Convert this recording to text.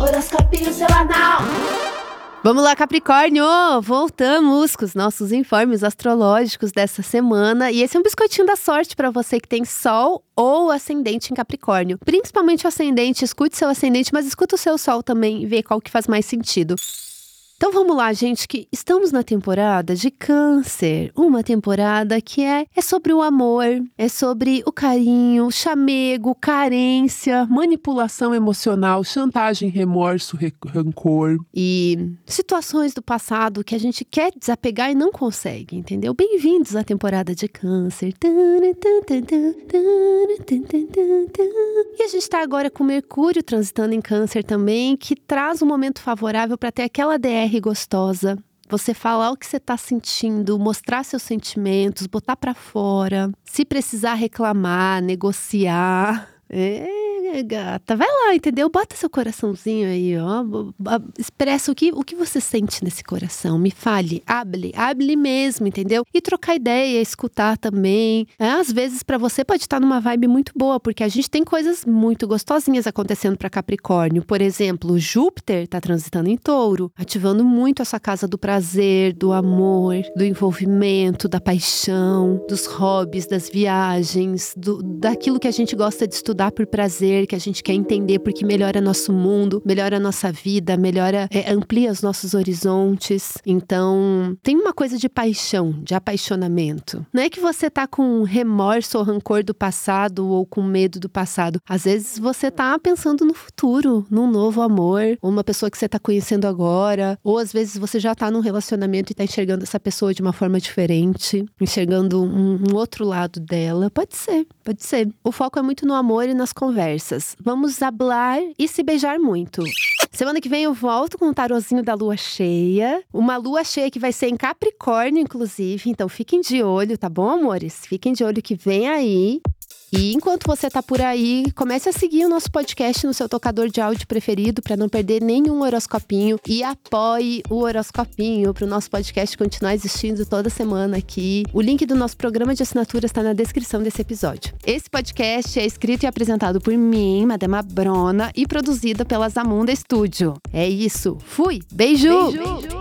Horoscópio semanal. Vamos lá, Capricórnio! Voltamos com os nossos informes astrológicos dessa semana. E esse é um biscoitinho da sorte para você que tem Sol ou ascendente em Capricórnio. Principalmente o ascendente, escute seu ascendente, mas escuta o seu Sol também e vê qual que faz mais sentido. Então vamos lá, gente, que estamos na temporada de Câncer, uma temporada que é, é sobre o amor, é sobre o carinho, chamego, carência, manipulação emocional, chantagem, remorso, rancor e situações do passado que a gente quer desapegar e não consegue, entendeu? Bem-vindos à temporada de Câncer. Gente está agora com Mercúrio transitando em Câncer também, que traz um momento favorável para ter aquela DR gostosa, você falar o que você está sentindo, mostrar seus sentimentos, botar para fora, se precisar reclamar, negociar. É gata, vai lá, entendeu? Bota seu coraçãozinho aí, ó. Expressa o que, o que você sente nesse coração. Me fale, hable, hable mesmo, entendeu? E trocar ideia, escutar também. É, às vezes, para você, pode estar numa vibe muito boa, porque a gente tem coisas muito gostosinhas acontecendo para Capricórnio. Por exemplo, Júpiter tá transitando em touro, ativando muito essa casa do prazer, do amor, do envolvimento, da paixão, dos hobbies, das viagens, do, daquilo que a gente gosta de estudar por prazer que a gente quer entender porque melhora nosso mundo, melhora nossa vida, melhora, é, amplia os nossos horizontes. Então, tem uma coisa de paixão, de apaixonamento. Não é que você tá com remorso ou rancor do passado ou com medo do passado. Às vezes você tá pensando no futuro, num novo amor, ou uma pessoa que você tá conhecendo agora, ou às vezes você já tá num relacionamento e tá enxergando essa pessoa de uma forma diferente, enxergando um, um outro lado dela. Pode ser, pode ser. O foco é muito no amor e nas conversas conversas. Vamos hablar e se beijar muito. Semana que vem eu volto com o tarozinho da lua cheia. Uma lua cheia que vai ser em Capricórnio, inclusive. Então fiquem de olho, tá bom, amores? Fiquem de olho que vem aí. E enquanto você está por aí, comece a seguir o nosso podcast no seu tocador de áudio preferido para não perder nenhum horoscopinho e apoie o horoscopinho para o nosso podcast continuar existindo toda semana aqui. O link do nosso programa de assinatura está na descrição desse episódio. Esse podcast é escrito e apresentado por mim, Madama Brona, e produzido pela Zamunda Studio. É isso. Fui. Beijo. Beijo. Beijo.